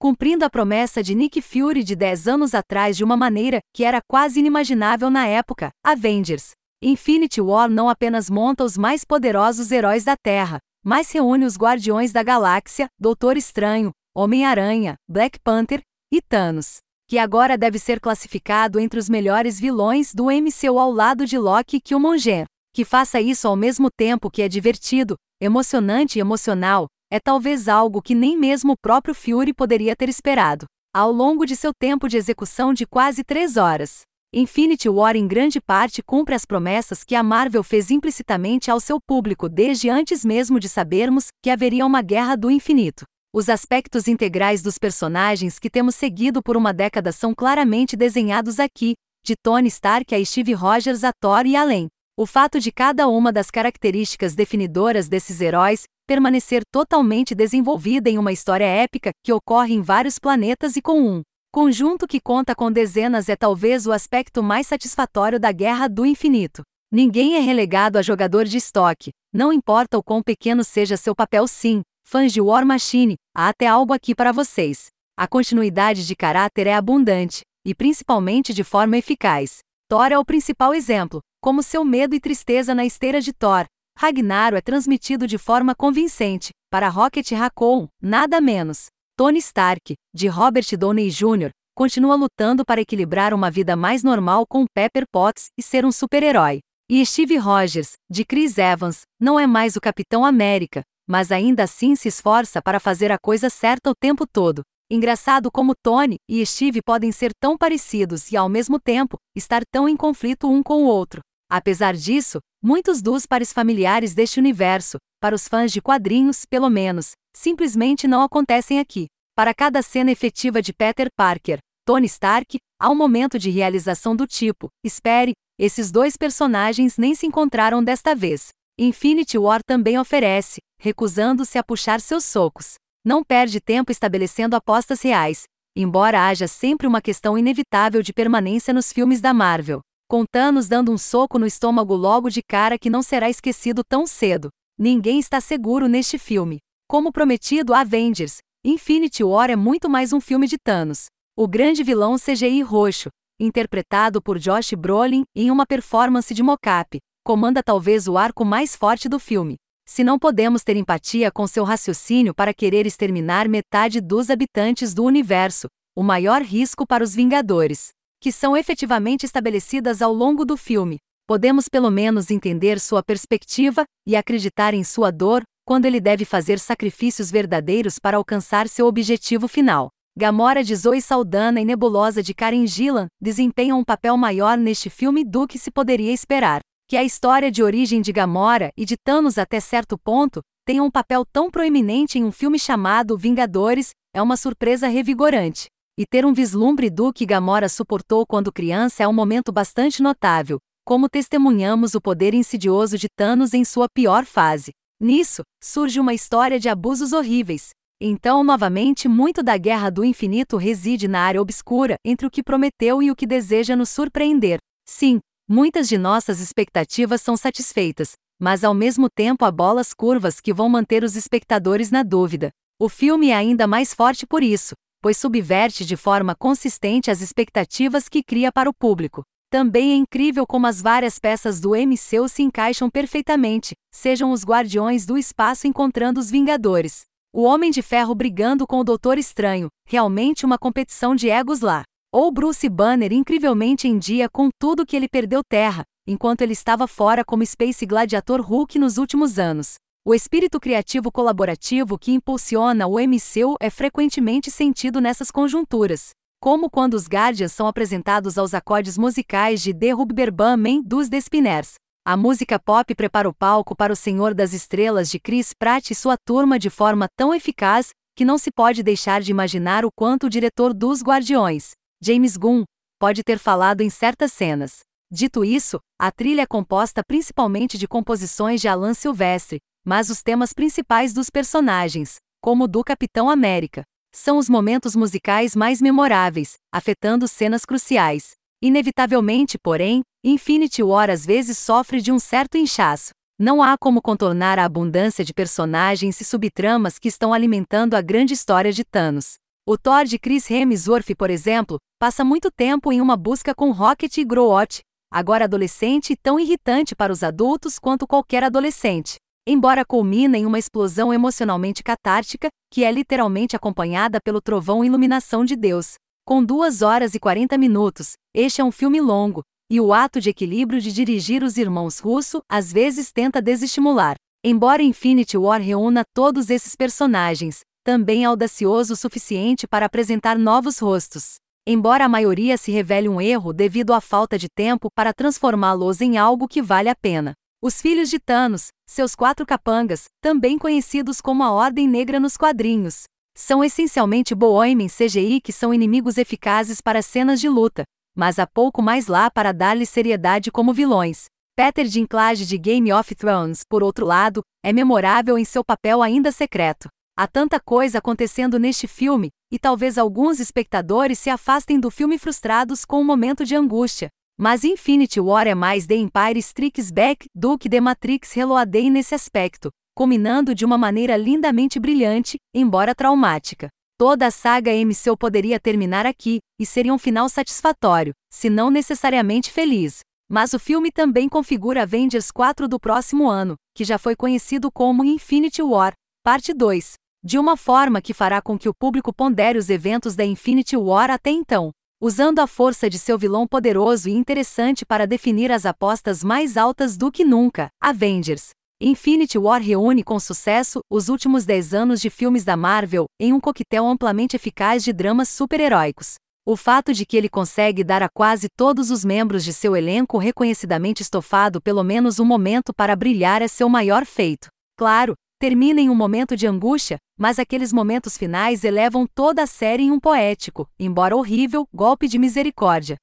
cumprindo a promessa de Nick Fury de 10 anos atrás de uma maneira que era quase inimaginável na época. Avengers. Infinity War não apenas monta os mais poderosos heróis da Terra, mas reúne os Guardiões da Galáxia, Doutor Estranho, Homem-Aranha, Black Panther e Thanos, que agora deve ser classificado entre os melhores vilões do MCU ao lado de Loki e Killmonger. Que faça isso ao mesmo tempo que é divertido, emocionante e emocional, é talvez algo que nem mesmo o próprio Fury poderia ter esperado. Ao longo de seu tempo de execução de quase três horas, Infinity War em grande parte cumpre as promessas que a Marvel fez implicitamente ao seu público desde antes mesmo de sabermos que haveria uma guerra do infinito. Os aspectos integrais dos personagens que temos seguido por uma década são claramente desenhados aqui, de Tony Stark a Steve Rogers a Thor e além. O fato de cada uma das características definidoras desses heróis permanecer totalmente desenvolvida em uma história épica que ocorre em vários planetas e com um conjunto que conta com dezenas é talvez o aspecto mais satisfatório da Guerra do Infinito. Ninguém é relegado a jogador de estoque, não importa o quão pequeno seja seu papel, sim. Fãs de War Machine, há até algo aqui para vocês. A continuidade de caráter é abundante, e principalmente de forma eficaz. Thor é o principal exemplo, como seu medo e tristeza na esteira de Thor. Ragnar é transmitido de forma convincente, para Rocket Raccoon, nada menos. Tony Stark, de Robert Downey Jr., continua lutando para equilibrar uma vida mais normal com Pepper Potts e ser um super-herói. E Steve Rogers, de Chris Evans, não é mais o Capitão América, mas ainda assim se esforça para fazer a coisa certa o tempo todo. Engraçado como Tony e Steve podem ser tão parecidos e ao mesmo tempo estar tão em conflito um com o outro. Apesar disso, muitos dos pares familiares deste universo, para os fãs de quadrinhos, pelo menos, simplesmente não acontecem aqui. Para cada cena efetiva de Peter Parker, Tony Stark, há um momento de realização do tipo: espere, esses dois personagens nem se encontraram desta vez. Infinity War também oferece, recusando-se a puxar seus socos. Não perde tempo estabelecendo apostas reais, embora haja sempre uma questão inevitável de permanência nos filmes da Marvel com Thanos dando um soco no estômago logo de cara que não será esquecido tão cedo. Ninguém está seguro neste filme. Como prometido Avengers, Infinity War é muito mais um filme de Thanos. O grande vilão CGI roxo, interpretado por Josh Brolin em uma performance de mocap, comanda talvez o arco mais forte do filme. Se não podemos ter empatia com seu raciocínio para querer exterminar metade dos habitantes do universo, o maior risco para os Vingadores que são efetivamente estabelecidas ao longo do filme, podemos pelo menos entender sua perspectiva e acreditar em sua dor, quando ele deve fazer sacrifícios verdadeiros para alcançar seu objetivo final. Gamora de Zoe Saldana e Nebulosa de Karen Gillan desempenham um papel maior neste filme do que se poderia esperar. Que a história de origem de Gamora e de Thanos até certo ponto tenha um papel tão proeminente em um filme chamado Vingadores é uma surpresa revigorante. E ter um vislumbre do que Gamora suportou quando criança é um momento bastante notável, como testemunhamos o poder insidioso de Thanos em sua pior fase. Nisso, surge uma história de abusos horríveis. Então, novamente, muito da guerra do infinito reside na área obscura entre o que prometeu e o que deseja nos surpreender. Sim, muitas de nossas expectativas são satisfeitas, mas ao mesmo tempo há bolas curvas que vão manter os espectadores na dúvida. O filme é ainda mais forte por isso, pois subverte de forma consistente as expectativas que cria para o público. Também é incrível como as várias peças do MCU se encaixam perfeitamente, sejam os Guardiões do Espaço encontrando os Vingadores. O Homem de Ferro brigando com o Doutor Estranho, realmente uma competição de egos lá. Ou Bruce Banner incrivelmente em dia com tudo que ele perdeu terra, enquanto ele estava fora como Space Gladiator Hulk nos últimos anos. O espírito criativo colaborativo que impulsiona o MCU é frequentemente sentido nessas conjunturas, como quando os Guardians são apresentados aos acordes musicais de The Rubberman dos The Spinners. A música pop prepara o palco para o Senhor das Estrelas de Chris Pratt e sua turma de forma tão eficaz que não se pode deixar de imaginar o quanto o diretor dos Guardiões, James Gunn, pode ter falado em certas cenas. Dito isso, a trilha é composta principalmente de composições de Alan Silvestre, mas os temas principais dos personagens, como o do Capitão América, são os momentos musicais mais memoráveis, afetando cenas cruciais. Inevitavelmente, porém, Infinity War às vezes sofre de um certo inchaço. Não há como contornar a abundância de personagens e subtramas que estão alimentando a grande história de Thanos. O Thor de Chris Hemsworth, por exemplo, passa muito tempo em uma busca com Rocket e Groot, agora adolescente e tão irritante para os adultos quanto qualquer adolescente. Embora culmina em uma explosão emocionalmente catártica, que é literalmente acompanhada pelo trovão iluminação de Deus. Com 2 horas e 40 minutos, este é um filme longo, e o ato de equilíbrio de dirigir os irmãos Russo às vezes tenta desestimular. Embora Infinity War reúna todos esses personagens, também é audacioso o suficiente para apresentar novos rostos. Embora a maioria se revele um erro devido à falta de tempo para transformá-los em algo que vale a pena. Os filhos de Thanos, seus quatro capangas, também conhecidos como a Ordem Negra nos quadrinhos, são essencialmente Boehmen CGI que são inimigos eficazes para cenas de luta, mas há pouco mais lá para dar-lhes seriedade como vilões. Peter Dinklage de Game of Thrones, por outro lado, é memorável em seu papel ainda secreto. Há tanta coisa acontecendo neste filme, e talvez alguns espectadores se afastem do filme frustrados com um momento de angústia. Mas Infinity War é mais The Empire Strikes Back do que The Matrix Reloaded nesse aspecto, culminando de uma maneira lindamente brilhante, embora traumática. Toda a saga MCU poderia terminar aqui, e seria um final satisfatório, se não necessariamente feliz. Mas o filme também configura Avengers 4 do próximo ano, que já foi conhecido como Infinity War, Parte 2, de uma forma que fará com que o público pondere os eventos da Infinity War até então, usando a força de seu vilão poderoso e interessante para definir as apostas mais altas do que nunca. Avengers. Infinity War reúne com sucesso os últimos 10 anos de filmes da Marvel em um coquetel amplamente eficaz de dramas super-heróicos. O fato de que ele consegue dar a quase todos os membros de seu elenco reconhecidamente estofado pelo menos um momento para brilhar é seu maior feito. Claro, termina em um momento de angústia, mas aqueles momentos finais elevam toda a série em um poético, embora horrível, golpe de misericórdia.